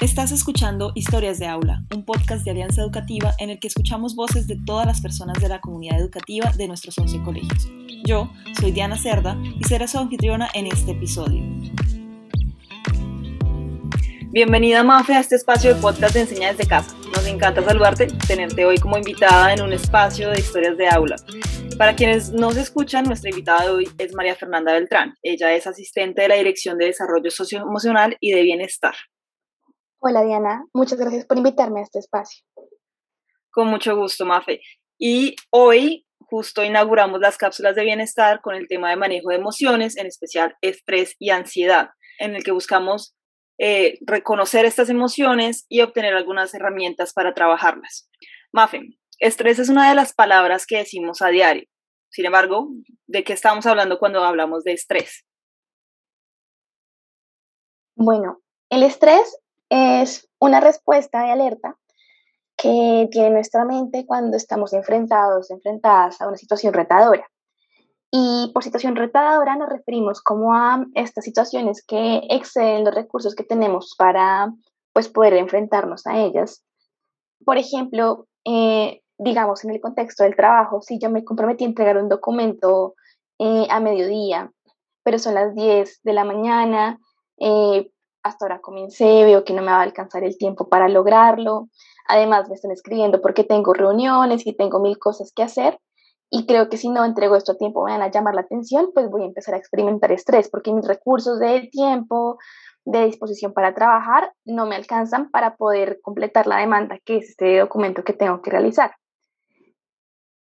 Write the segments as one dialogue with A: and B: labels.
A: Estás escuchando Historias de Aula, un podcast de Alianza Educativa en el que escuchamos voces de todas las personas de la comunidad educativa de nuestros 11 colegios. Yo soy Diana Cerda y seré su anfitriona en este episodio. Bienvenida Mafe a este espacio de podcast de Enseña desde casa. Nos encanta saludarte, tenerte hoy como invitada en un espacio de historias de aula. Para quienes no se escuchan, nuestra invitada de hoy es María Fernanda Beltrán. Ella es asistente de la Dirección de Desarrollo Socioemocional y de Bienestar.
B: Hola Diana, muchas gracias por invitarme a este espacio.
A: Con mucho gusto, Mafe. Y hoy justo inauguramos las cápsulas de bienestar con el tema de manejo de emociones, en especial estrés y ansiedad, en el que buscamos eh, reconocer estas emociones y obtener algunas herramientas para trabajarlas. Mafe, estrés es una de las palabras que decimos a diario. Sin embargo, ¿de qué estamos hablando cuando hablamos de estrés?
B: Bueno, el estrés es una respuesta de alerta que tiene nuestra mente cuando estamos enfrentados, enfrentadas a una situación retadora. Y por situación retadora nos referimos como a estas situaciones que exceden los recursos que tenemos para pues, poder enfrentarnos a ellas. Por ejemplo, eh, digamos en el contexto del trabajo, si yo me comprometí a entregar un documento eh, a mediodía, pero son las 10 de la mañana, eh, hasta ahora comencé, veo que no me va a alcanzar el tiempo para lograrlo. Además, me están escribiendo porque tengo reuniones y tengo mil cosas que hacer. Y creo que si no entrego esto a tiempo, me van a llamar la atención, pues voy a empezar a experimentar estrés porque mis recursos de tiempo, de disposición para trabajar, no me alcanzan para poder completar la demanda que es este documento que tengo que realizar.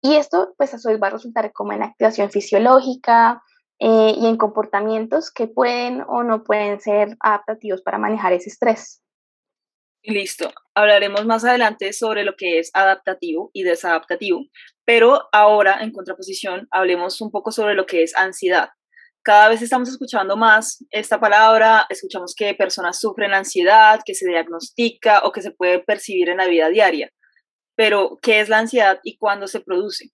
B: Y esto, pues a su vez va a resultar como en activación fisiológica, eh, y en comportamientos que pueden o no pueden ser adaptativos para manejar ese estrés.
A: Listo. Hablaremos más adelante sobre lo que es adaptativo y desadaptativo, pero ahora, en contraposición, hablemos un poco sobre lo que es ansiedad. Cada vez estamos escuchando más esta palabra, escuchamos que personas sufren ansiedad, que se diagnostica o que se puede percibir en la vida diaria. Pero, ¿qué es la ansiedad y cuándo se produce?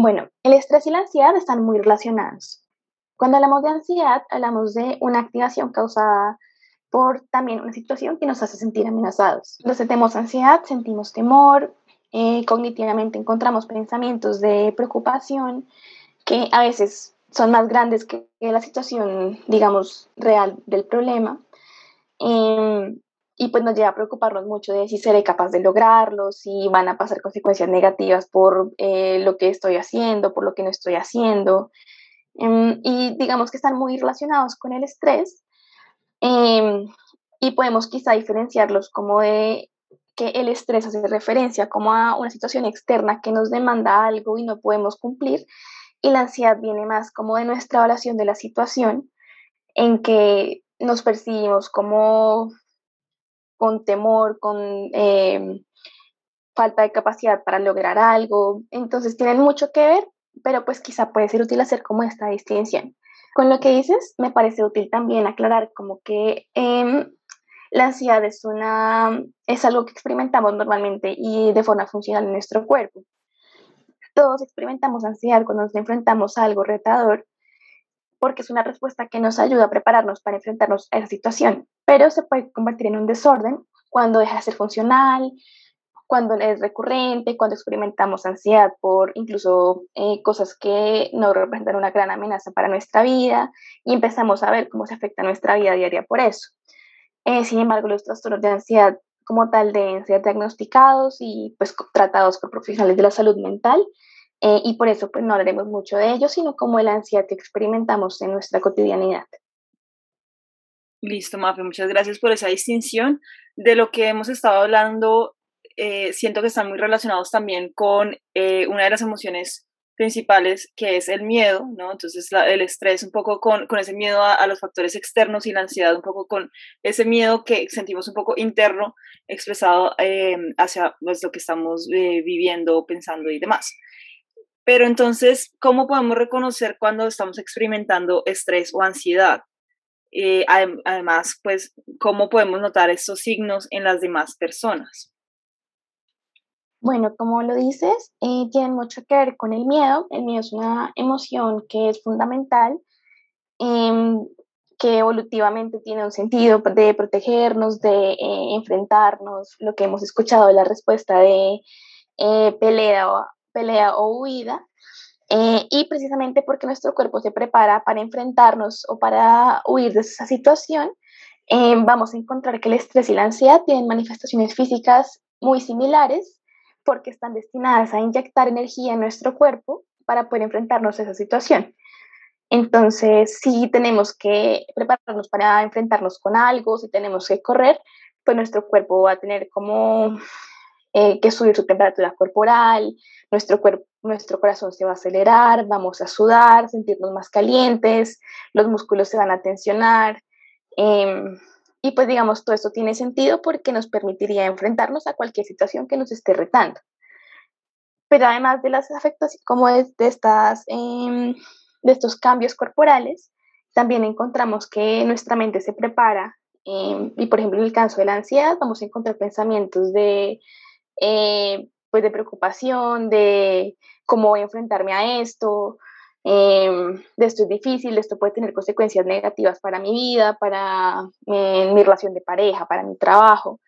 B: Bueno, el estrés y la ansiedad están muy relacionados. Cuando hablamos de ansiedad, hablamos de una activación causada por también una situación que nos hace sentir amenazados. Cuando sentimos ansiedad, sentimos temor, eh, cognitivamente encontramos pensamientos de preocupación que a veces son más grandes que la situación, digamos, real del problema. Em, y pues nos lleva a preocuparnos mucho de si seré capaz de lograrlo, si van a pasar consecuencias negativas por eh, lo que estoy haciendo, por lo que no estoy haciendo. Em, y digamos que están muy relacionados con el estrés em, y podemos quizá diferenciarlos como de que el estrés hace referencia como a una situación externa que nos demanda algo y no podemos cumplir y la ansiedad viene más como de nuestra evaluación de la situación en que nos percibimos como con temor, con em, falta de capacidad para lograr algo. Entonces tienen mucho que ver, pero pues quizá puede ser útil hacer como esta distinción. Con lo que dices, me parece útil también aclarar como que em, la ansiedad es, una, es algo que experimentamos normalmente y de forma funcional en nuestro cuerpo. Todos experimentamos ansiedad cuando nos enfrentamos a algo retador porque es una respuesta que nos ayuda a prepararnos para enfrentarnos a esa situación, pero se puede convertir en un desorden cuando deja de ser funcional, cuando es recurrente, cuando experimentamos ansiedad por incluso eh, cosas que no representan una gran amenaza para nuestra vida y empezamos a ver cómo se afecta nuestra vida diaria por eso. Eh, sin embargo, los trastornos de ansiedad como tal deben ser diagnosticados y pues tratados por profesionales de la salud mental eh, y por eso pues no hablaremos mucho de ello, sino como la ansiedad que experimentamos en nuestra cotidianidad.
A: Listo, Mafe, muchas gracias por esa distinción. De lo que hemos estado hablando, eh, siento que están muy relacionados también con eh, una de las emociones principales, que es el miedo, ¿no? Entonces el estrés un poco con, con ese miedo a, los factores externos y la ansiedad un poco con ese miedo que sentimos un poco interno expresado hacia pues, lo que estamos viviendo, pensando y demás. Pero entonces, ¿cómo podemos reconocer cuando estamos experimentando estrés o ansiedad? Eh, además, pues, ¿cómo podemos notar estos signos en las demás personas?
B: Bueno, como lo dices, eh, tiene mucho que ver con el miedo. El miedo es una emoción que es fundamental, em, que evolutivamente tiene un sentido de protegernos, de eh, enfrentarnos, lo que hemos escuchado, la respuesta de eh, pelea, o, pelea o huida, eh, y precisamente porque nuestro cuerpo se prepara para enfrentarnos o para huir de esa situación, vamos a encontrar que el estrés y la ansiedad tienen manifestaciones físicas muy similares porque están destinadas a inyectar energía en nuestro cuerpo para poder enfrentarnos a esa situación. Entonces, si tenemos que prepararnos para enfrentarnos con algo, si tenemos que correr, pues nuestro cuerpo va a tener como eh, que subir su temperatura corporal, nuestro, cuerpo, nuestro corazón se va a acelerar, vamos a sudar, sentirnos más calientes, los músculos se van a tensionar. Em, y pues digamos, todo esto tiene sentido porque nos permitiría enfrentarnos a cualquier situación que nos esté retando. Pero además de las afectaciones, como de, de estas... Eh, de estos cambios corporales, también encontramos que nuestra mente se prepara em, y por ejemplo en el caso de la ansiedad vamos a encontrar pensamientos de, eh, pues de preocupación, de cómo voy a enfrentarme a esto, em, de esto es difícil, esto puede tener consecuencias negativas para mi vida, para eh, mi relación de pareja, para mi trabajo.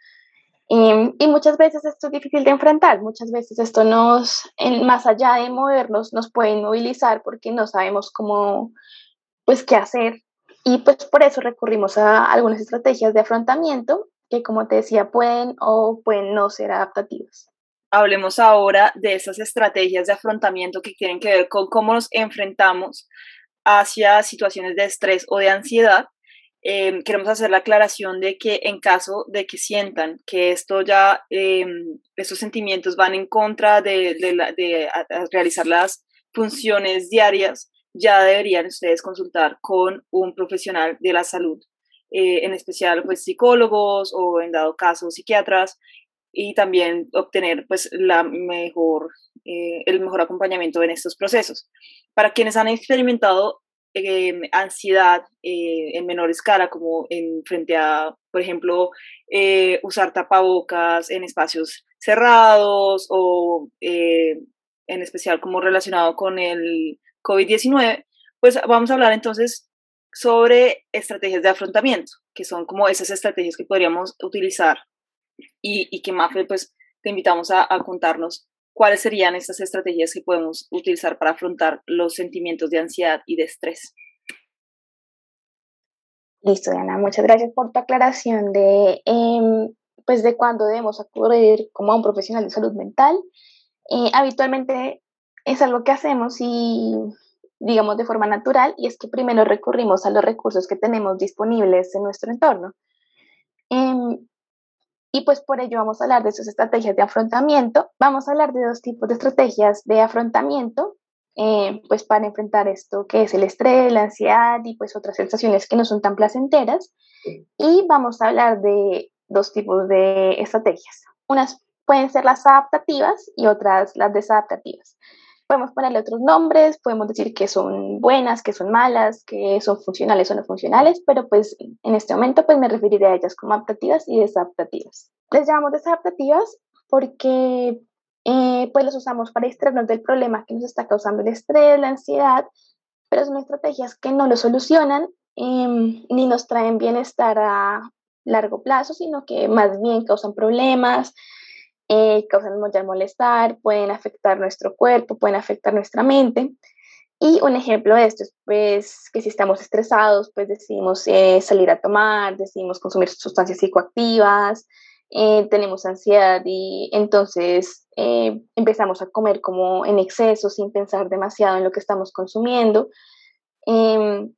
B: Em, y, muchas veces esto es difícil de enfrentar, muchas veces esto nos, más allá de movernos, nos puede inmovilizar porque no sabemos cómo, pues, qué hacer. Y pues por eso recurrimos a algunas estrategias de afrontamiento que, como te decía, pueden o pueden no ser adaptativas.
A: Hablemos ahora de esas estrategias de afrontamiento que tienen que ver con cómo nos enfrentamos hacia situaciones de estrés o de ansiedad Em, queremos hacer la aclaración de que en caso de que sientan que esto ya, eh, estos sentimientos van en contra de, de, realizar las funciones diarias, ya deberían ustedes consultar con un profesional de la salud, eh, en especial pues psicólogos o en dado caso psiquiatras, y también obtener pues la mejor, eh, el mejor acompañamiento en estos procesos. Para quienes han experimentado Em, ansiedad eh, en menor escala, como en frente a, por ejemplo, eh, usar tapabocas en espacios cerrados o eh, en especial como relacionado con el COVID-19, pues vamos a hablar entonces sobre estrategias de afrontamiento, que son como esas estrategias que podríamos utilizar y, y que Mafe, pues te invitamos a, contarnos ¿cuáles serían estas estrategias que podemos utilizar para afrontar los sentimientos de ansiedad y de estrés?
B: Listo, Diana, muchas gracias por tu aclaración de, em, pues de cuándo debemos acudir como a un profesional de salud mental. Eh, habitualmente es algo que hacemos y digamos de forma natural y es que primero recurrimos a los recursos que tenemos disponibles en nuestro entorno. Em, y pues por ello vamos a hablar de sus estrategias de afrontamiento. Vamos a hablar de dos tipos de estrategias de afrontamiento, eh, pues para enfrentar esto que es el estrés, la ansiedad y pues otras sensaciones que no son tan placenteras. Y vamos a hablar de dos tipos de estrategias. Unas pueden ser las adaptativas y otras las desadaptativas. Podemos ponerle otros nombres, podemos decir que son buenas, que son malas, que son funcionales o no funcionales, pero pues en este momento pues me referiré a ellas como adaptativas y desadaptativas. Les llamamos desadaptativas porque eh, pues las usamos para distraernos del problema que nos está causando el estrés, la ansiedad, pero son estrategias que no lo solucionan em, ni nos traen bienestar a largo plazo, sino que más bien causan problemas, eh, causan mucho malestar, pueden afectar nuestro cuerpo, pueden afectar nuestra mente. Y un ejemplo de esto es pues, que si estamos estresados, pues decidimos eh, salir a tomar, decidimos consumir sustancias psicoactivas, eh, tenemos ansiedad y entonces empezamos a comer como en exceso sin pensar demasiado en lo que estamos consumiendo. Em,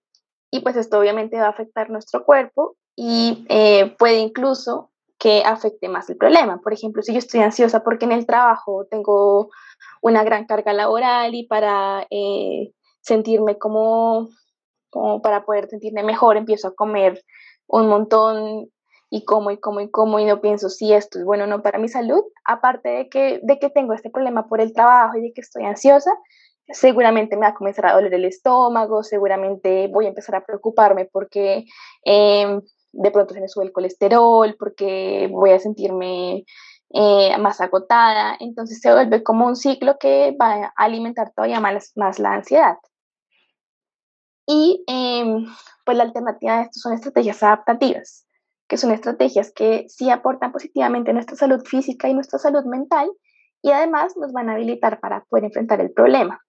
B: y pues esto obviamente va a afectar nuestro cuerpo y puede incluso que afecte más el problema. Por ejemplo, si yo estoy ansiosa porque en el trabajo tengo una gran carga laboral y para eh, sentirme como, como, para poder sentirme mejor, empiezo a comer un montón y como y como y como y no pienso si esto es bueno o no para mi salud, aparte de que, de que tengo este problema por el trabajo y de que estoy ansiosa, seguramente me va a comenzar a doler el estómago, seguramente voy a empezar a preocuparme porque eh, de pronto se me sube el colesterol, porque voy a sentirme eh, más agotada. Entonces se vuelve como un ciclo que va a alimentar todavía más, la ansiedad. Y em, pues la alternativa de esto son estrategias adaptativas, que son estrategias que sí aportan positivamente nuestra salud física y nuestra salud mental y además nos van a habilitar para poder enfrentar el problema.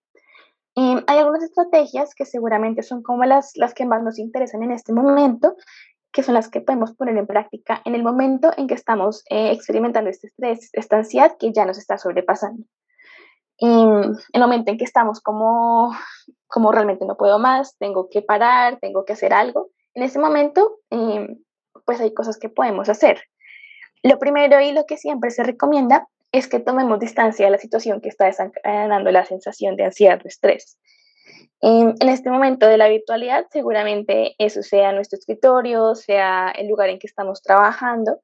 B: Em, hay algunas estrategias que seguramente son como las, las que más nos interesan en este momento, que son las que podemos poner en práctica en el momento en que estamos eh, experimentando este estrés, esta ansiedad que ya nos está sobrepasando. En el momento en que estamos como, como realmente no puedo más, tengo que parar, tengo que hacer algo, en ese momento, em, pues hay cosas que podemos hacer. Lo primero y lo que siempre se recomienda es que tomemos distancia de la situación que está desencadenando la sensación de ansiedad o estrés. En, este momento de la virtualidad, seguramente eso sea nuestro escritorio, sea el lugar en que estamos trabajando.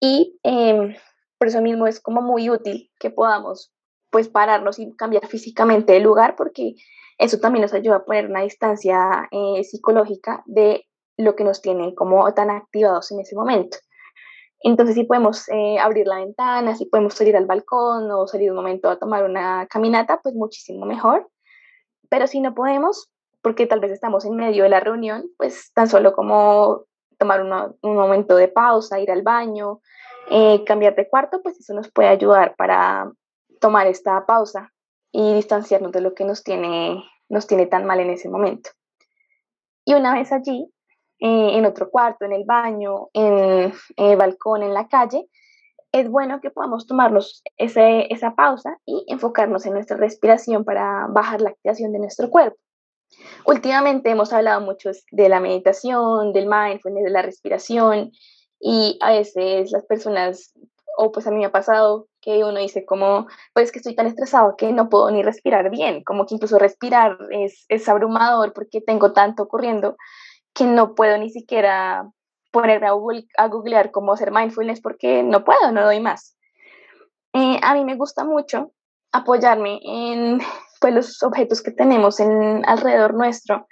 B: Y em, por eso mismo es como muy útil que podamos pues pararnos y cambiar físicamente de lugar porque eso también nos ayuda a poner una distancia eh, psicológica de lo que nos tiene como tan activados en ese momento. Entonces, si podemos eh, abrir la ventana, si podemos salir al balcón o salir un momento a tomar una caminata, pues muchísimo mejor. Pero si no podemos, porque tal vez estamos en medio de la reunión, pues tan solo como tomar un momento de pausa, ir al baño, eh, cambiar de cuarto, pues eso nos puede ayudar para tomar esta pausa y distanciarnos de lo que nos tiene, nos tiene tan mal en ese momento. Y una vez allí, eh, en otro cuarto, en el baño, en, el balcón, en la calle, es bueno que podamos tomarnos ese, esa pausa y enfocarnos en nuestra respiración para bajar la activación de nuestro cuerpo. Últimamente hemos hablado mucho de la meditación, del mindfulness, de la respiración y a veces las personas, o pues a mí me ha pasado que uno dice como, pues que estoy tan estresado que no puedo ni respirar bien, como que incluso respirar es, es abrumador porque tengo tanto ocurriendo que no puedo ni siquiera ponerme a, googlear cómo hacer mindfulness porque no puedo, no doy más. Eh, a mí me gusta mucho apoyarme en pues, los objetos que tenemos en, alrededor nuestro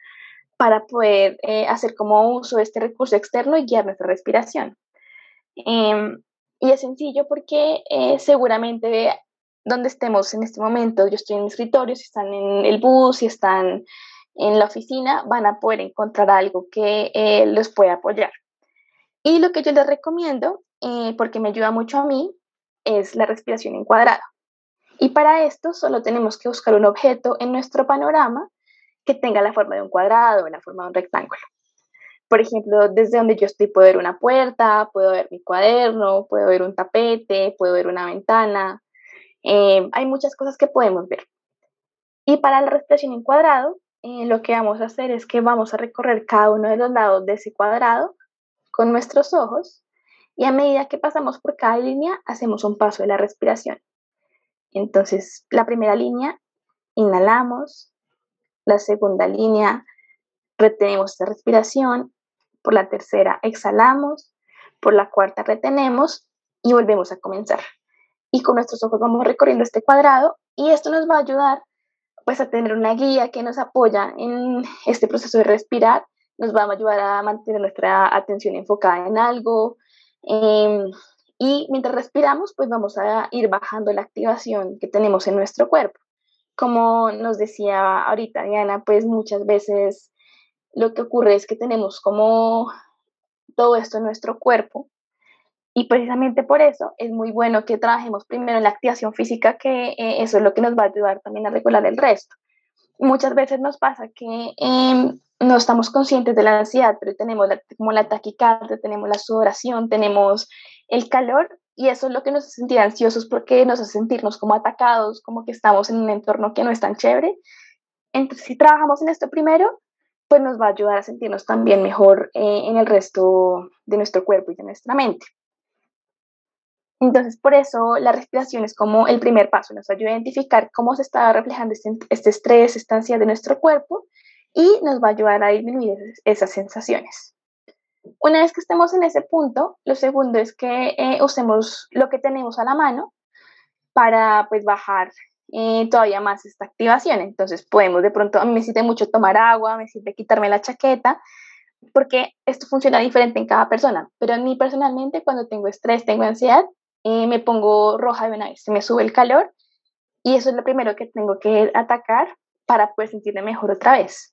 B: para poder eh, hacer como uso de este recurso externo y guiar nuestra respiración. Em, y es sencillo porque eh, seguramente donde estemos en este momento, yo estoy en mi escritorio, si están en el bus, si están en la oficina van a poder encontrar algo que eh, los pueda apoyar. Y lo que yo les recomiendo, eh, porque me ayuda mucho a mí, es la respiración en cuadrado. Y para esto solo tenemos que buscar un objeto en nuestro panorama que tenga la forma de un cuadrado o la forma de un rectángulo. Por ejemplo, desde donde yo estoy puedo ver una puerta, puedo ver mi cuaderno, puedo ver un tapete, puedo ver una ventana. Eh, hay muchas cosas que podemos ver. Y para la respiración en cuadrado, lo que vamos a hacer es que vamos a recorrer cada uno de los lados de ese cuadrado con nuestros ojos y a medida que pasamos por cada línea hacemos un paso de la respiración. Entonces, la primera línea, inhalamos, la segunda línea, retenemos la respiración, por la tercera exhalamos, por la cuarta retenemos y volvemos a comenzar. Y con nuestros ojos vamos recorriendo este cuadrado y esto nos va a ayudar pues a tener una guía que nos apoya en este proceso de respirar, nos va a ayudar a mantener nuestra atención enfocada en algo. Em, y mientras respiramos, pues vamos a ir bajando la activación que tenemos en nuestro cuerpo. Como nos decía ahorita Diana, pues muchas veces lo que ocurre es que tenemos como todo esto en nuestro cuerpo y precisamente por eso es muy bueno que trabajemos primero en la activación física, que eh, eso es lo que nos va a ayudar también a regular el resto. Muchas veces nos pasa que em, no estamos conscientes de la ansiedad, pero tenemos como la taquicardia, tenemos la sudoración, tenemos el calor y eso es lo que nos hace sentir ansiosos porque nos hace sentirnos como atacados, como que estamos en un entorno que no es tan chévere. Entonces, si trabajamos en esto primero, pues nos va a ayudar a sentirnos también mejor eh, en el resto de nuestro cuerpo y de nuestra mente. Entonces, por eso la respiración es como el primer paso, nos ayuda a identificar cómo se está reflejando este, este, estrés, esta ansiedad de nuestro cuerpo y nos va a ayudar a disminuir esas sensaciones. Una vez que estemos en ese punto, lo segundo es que eh, usemos lo que tenemos a la mano para pues bajar eh, todavía más esta activación. Entonces podemos de pronto, a mí me sirve mucho tomar agua, me sirve quitarme la chaqueta, porque esto funciona diferente en cada persona. Pero a mí personalmente cuando tengo estrés, tengo ansiedad, eh, me pongo roja de una se me sube el calor y eso es lo primero que tengo que atacar para poder sentirme mejor otra vez.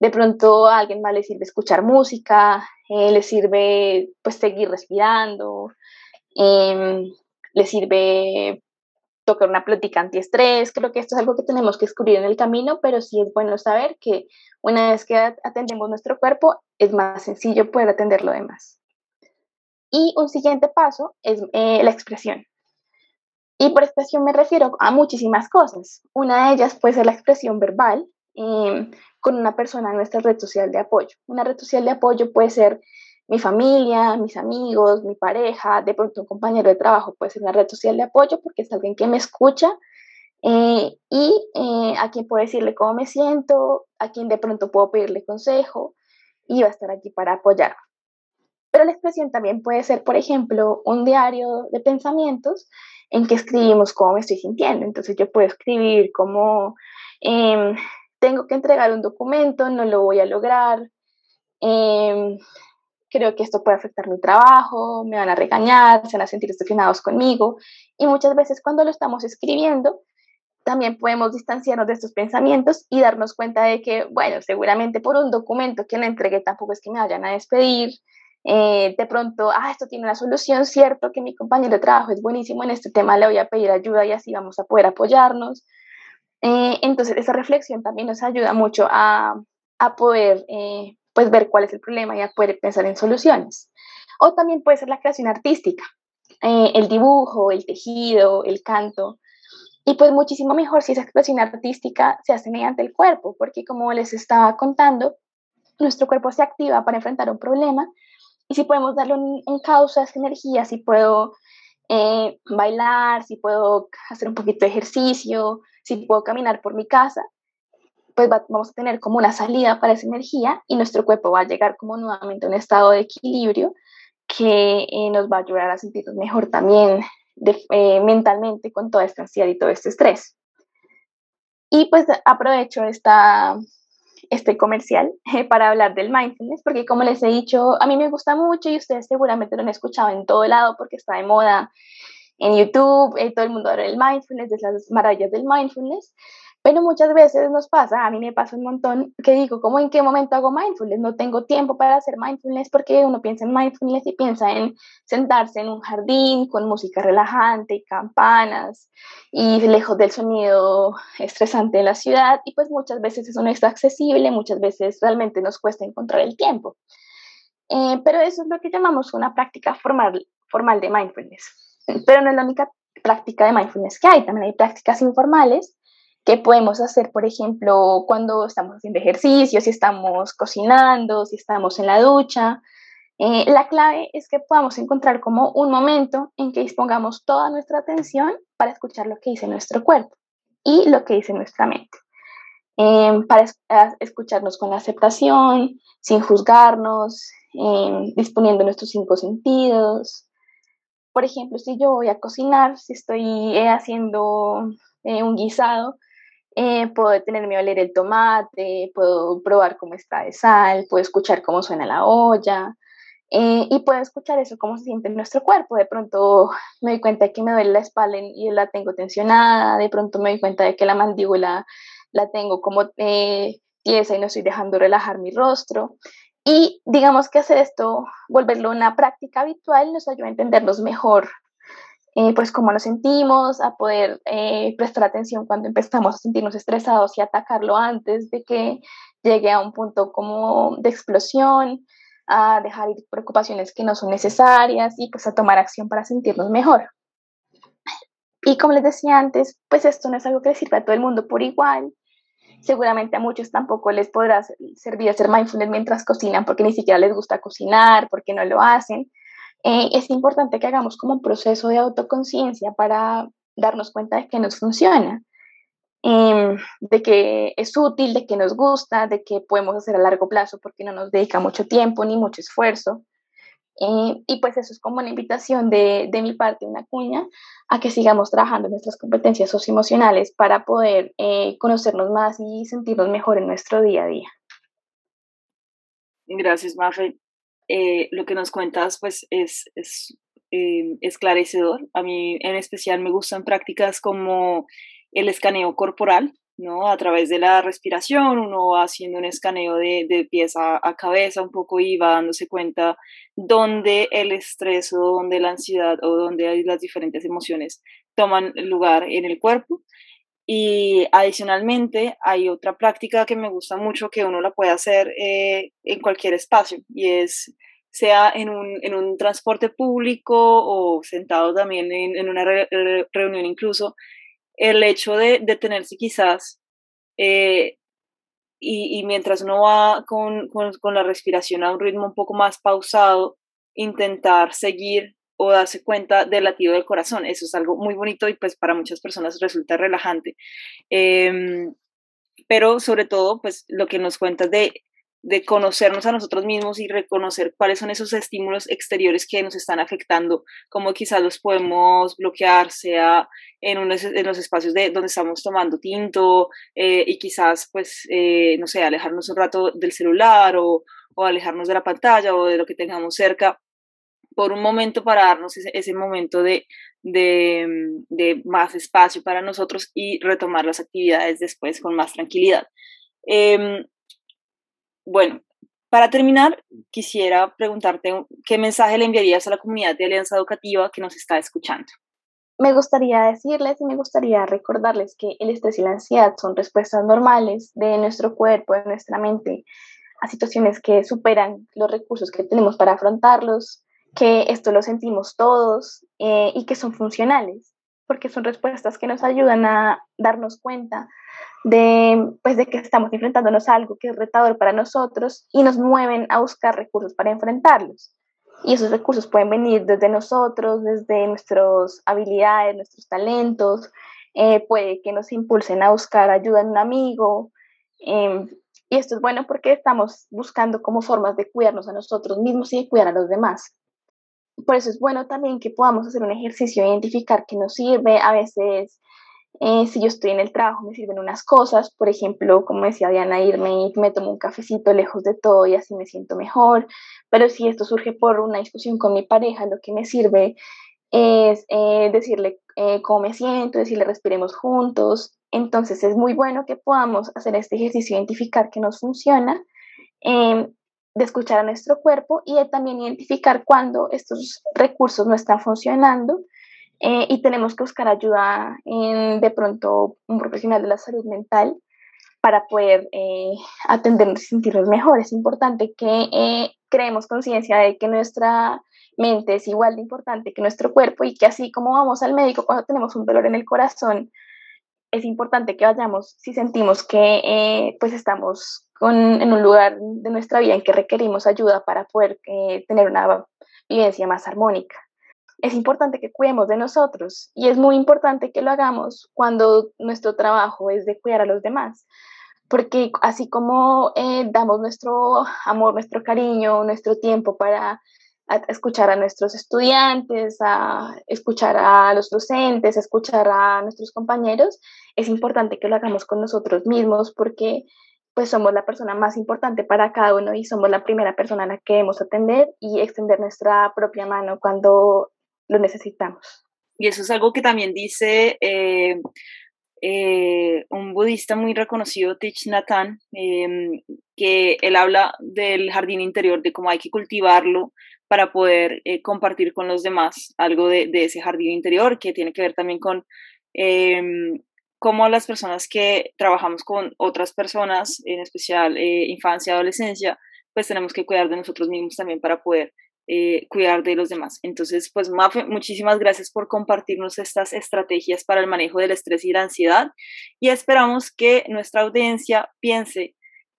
B: De pronto a alguien más le sirve escuchar música, eh, le sirve pues seguir respirando, em, le sirve tocar una plática antiestrés. Creo que esto es algo que tenemos que descubrir en el camino, pero sí es bueno saber que una vez que atendemos nuestro cuerpo, es más sencillo poder atender lo demás. Y un siguiente paso es eh, la expresión. Y por expresión me refiero a muchísimas cosas. Una de ellas puede ser la expresión verbal em, con una persona en nuestra red social de apoyo. Una red social de apoyo puede ser mi familia, mis amigos, mi pareja, de pronto un compañero de trabajo puede ser una red social de apoyo porque es alguien que me escucha eh, y eh, a quien puedo decirle cómo me siento, a quien de pronto puedo pedirle consejo y va a estar aquí para apoyar. Pero la expresión también puede ser, por ejemplo, un diario de pensamientos en que escribimos cómo me estoy sintiendo. Entonces yo puedo escribir como em, tengo que entregar un documento, no lo voy a lograr, em, creo que esto puede afectar mi trabajo, me van a regañar, se van a sentir decepcionados conmigo. Y muchas veces cuando lo estamos escribiendo, también podemos distanciarnos de estos pensamientos y darnos cuenta de que, bueno, seguramente por un documento que le entregué tampoco es que me vayan a despedir. Eh, de pronto, ah, esto tiene una solución, cierto que mi compañero de trabajo es buenísimo en este tema, le voy a pedir ayuda y así vamos a poder apoyarnos. Eh, entonces, esa reflexión también nos ayuda mucho a, a poder eh, pues, ver cuál es el problema y a poder pensar en soluciones. O también puede ser la creación artística, el dibujo, el tejido, el canto. Y pues muchísimo mejor si esa expresión artística se hace mediante el cuerpo, porque como les estaba contando, nuestro cuerpo se activa para enfrentar un problema y si podemos darle un, causa a esa energía, si puedo eh, bailar, si puedo hacer un poquito de ejercicio, si puedo caminar por mi casa, pues vamos a tener como una salida para esa energía y nuestro cuerpo va a llegar como nuevamente a un estado de equilibrio que eh, nos va a ayudar a sentirnos mejor también eh, mentalmente con toda esta ansiedad y todo este estrés. Y pues aprovecho esta, este comercial para hablar del mindfulness, porque como les he dicho, a mí me gusta mucho y ustedes seguramente lo han escuchado en todo lado porque está de moda en YouTube, eh, todo el mundo habla del mindfulness, de las maravillas del mindfulness, pero muchas veces nos pasa, a mí me pasa un montón, que digo, ¿cómo en qué momento hago mindfulness? No tengo tiempo para hacer mindfulness porque uno piensa en mindfulness y piensa en sentarse en un jardín con música relajante y campanas y lejos del sonido estresante de la ciudad y pues muchas veces eso no está accesible, muchas veces realmente nos cuesta encontrar el tiempo. Eh, pero eso es lo que llamamos una práctica formal, formal de mindfulness. Pero no es la única práctica de mindfulness que hay, también hay prácticas informales ¿Qué podemos hacer, por ejemplo, cuando estamos haciendo ejercicio, si estamos cocinando, si estamos en la ducha? Eh, la clave es que podamos encontrar como un momento en que dispongamos toda nuestra atención para escuchar lo que dice nuestro cuerpo y lo que dice nuestra mente. Em, para escucharnos con aceptación, sin juzgarnos, em, disponiendo nuestros cinco sentidos. Por ejemplo, si yo voy a cocinar, si estoy eh, haciendo eh, un guisado, eh, puedo detenerme a oler el tomate, puedo probar cómo está de sal, puedo escuchar cómo suena la olla eh, y puedo escuchar eso, cómo se siente en nuestro cuerpo. De pronto me doy cuenta de que me duele la espalda y la tengo tensionada, de pronto me doy cuenta de que la mandíbula la tengo como eh, tiesa y no estoy dejando relajar mi rostro. Y digamos que hacer esto, volverlo una práctica habitual, nos ayuda a entendernos mejor eh, pues cómo nos sentimos, a poder eh, prestar atención cuando empezamos a sentirnos estresados y atacarlo antes de que llegue a un punto como de explosión, a dejar ir preocupaciones que no son necesarias y pues a tomar acción para sentirnos mejor. Y como les decía antes, pues esto no es algo que le sirva a todo el mundo por igual. Seguramente a muchos tampoco les podrá servir hacer mindfulness mientras cocinan porque ni siquiera les gusta cocinar, porque no lo hacen. Eh, es importante que hagamos como un proceso de autoconciencia para darnos cuenta de que nos funciona, em, de que es útil, de que nos gusta, de que podemos hacer a largo plazo porque no nos dedica mucho tiempo ni mucho esfuerzo. Eh, y pues eso es como una invitación de, de, mi parte, una cuña, a que sigamos trabajando nuestras competencias socioemocionales para poder eh, conocernos más y sentirnos mejor en nuestro día a día.
A: Gracias, Mafe. Eh, lo que nos cuentas pues es, es eh, esclarecedor. A mí en especial me gustan prácticas como el escaneo corporal, ¿no? A través de la respiración, uno va haciendo un escaneo de, de pies a, cabeza un poco y va dándose cuenta dónde el estrés o dónde la ansiedad o dónde las diferentes emociones toman lugar en el cuerpo. Y adicionalmente hay otra práctica que me gusta mucho que uno la puede hacer eh, en cualquier espacio y es sea en un, en un transporte público o sentado también en una reunión incluso, el hecho de detenerse quizás eh, y, mientras uno va con, con, la respiración a un ritmo un poco más pausado, intentar seguir o darse cuenta del latido del corazón. Eso es algo muy bonito y pues para muchas personas resulta relajante. Eh, pero sobre todo, pues lo que nos cuentas de de conocernos a nosotros mismos y reconocer cuáles son esos estímulos exteriores que nos están afectando, cómo quizás los podemos bloquear, sea en, en los espacios de donde estamos tomando tinto eh, y quizás, pues, eh, no sé, alejarnos un rato del celular o, o, alejarnos de la pantalla o de lo que tengamos cerca por un momento para darnos ese, ese momento de, de, de, más espacio para nosotros y retomar las actividades después con más tranquilidad. Eh, bueno, para terminar, quisiera preguntarte qué mensaje le enviarías a la comunidad de Alianza Educativa que nos está escuchando.
B: Me gustaría decirles y me gustaría recordarles que el estrés y la ansiedad son respuestas normales de nuestro cuerpo, de nuestra mente, a situaciones que superan los recursos que tenemos para afrontarlos, que esto lo sentimos todos eh, y que son funcionales, porque son respuestas que nos ayudan a darnos cuenta de, pues, de que estamos enfrentándonos a algo que es retador para nosotros y nos mueven a buscar recursos para enfrentarlos. Y esos recursos pueden venir desde nosotros, desde nuestras habilidades, nuestros talentos, eh, puede que nos impulsen a buscar ayuda en un amigo. Em, y esto es bueno porque estamos buscando como formas de cuidarnos a nosotros mismos y de cuidar a los demás. Por eso es bueno también que podamos hacer un ejercicio de identificar qué nos sirve. A veces eh, si yo estoy en el trabajo, me sirven unas cosas, por ejemplo, como decía Diana, irme y me tomo un cafecito lejos de todo y así me siento mejor. Pero si esto surge por una discusión con mi pareja, lo que me sirve es eh, decirle eh, cómo me siento, decirle respiremos juntos. Entonces es muy bueno que podamos hacer este ejercicio, identificar qué nos funciona, em, de escuchar a nuestro cuerpo y también identificar cuando estos recursos no están funcionando eh, y tenemos que buscar ayuda en de pronto un profesional de la salud mental para poder eh, atendernos y sentirnos mejor. Es importante que eh, creemos conciencia de que nuestra mente es igual de importante que nuestro cuerpo y que así como vamos al médico cuando tenemos un dolor en el corazón, es importante que vayamos si sentimos que eh, pues estamos con, en un lugar de nuestra vida en que requerimos ayuda para poder tener una vivencia más armónica es importante que cuidemos de nosotros y es muy importante que lo hagamos cuando nuestro trabajo es de cuidar a los demás. Porque así como eh, damos nuestro amor, nuestro cariño, nuestro tiempo para escuchar a nuestros estudiantes, a escuchar a los docentes, a escuchar a nuestros compañeros, es importante que lo hagamos con nosotros mismos porque pues somos la persona más importante para cada uno y somos la primera persona a la que debemos atender y extender nuestra propia mano cuando lo necesitamos.
A: Y eso es algo que también dice eh, eh, un budista muy reconocido, Thich Nhat Hanh, em, que él habla del jardín interior, de cómo hay que cultivarlo para poder eh, compartir con los demás algo de, ese jardín interior, que tiene que ver también con em, cómo las personas que trabajamos con otras personas, en especial infancia, adolescencia, pues tenemos que cuidar de nosotros mismos también para poder eh, cuidar de los demás. Entonces, pues Mafe, muchísimas gracias por compartirnos estas estrategias para el manejo del estrés y la ansiedad y esperamos que nuestra audiencia piense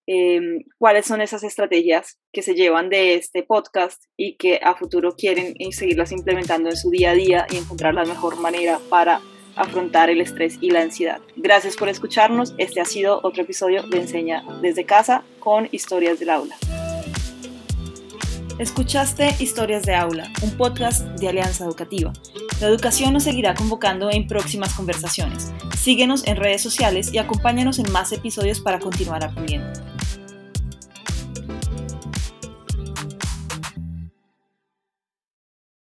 A: em, cuáles son esas estrategias que se llevan de este podcast y que a futuro quieren seguirlas implementando en su día a día y encontrar la mejor manera para afrontar el estrés y la ansiedad. Gracias por escucharnos. Este ha sido otro episodio de Enseña desde casa con historias del aula. Escuchaste Historias de Aula, un podcast de Alianza Educativa. La educación nos seguirá convocando en próximas conversaciones. Síguenos en redes sociales y acompáñanos en más episodios para continuar aprendiendo.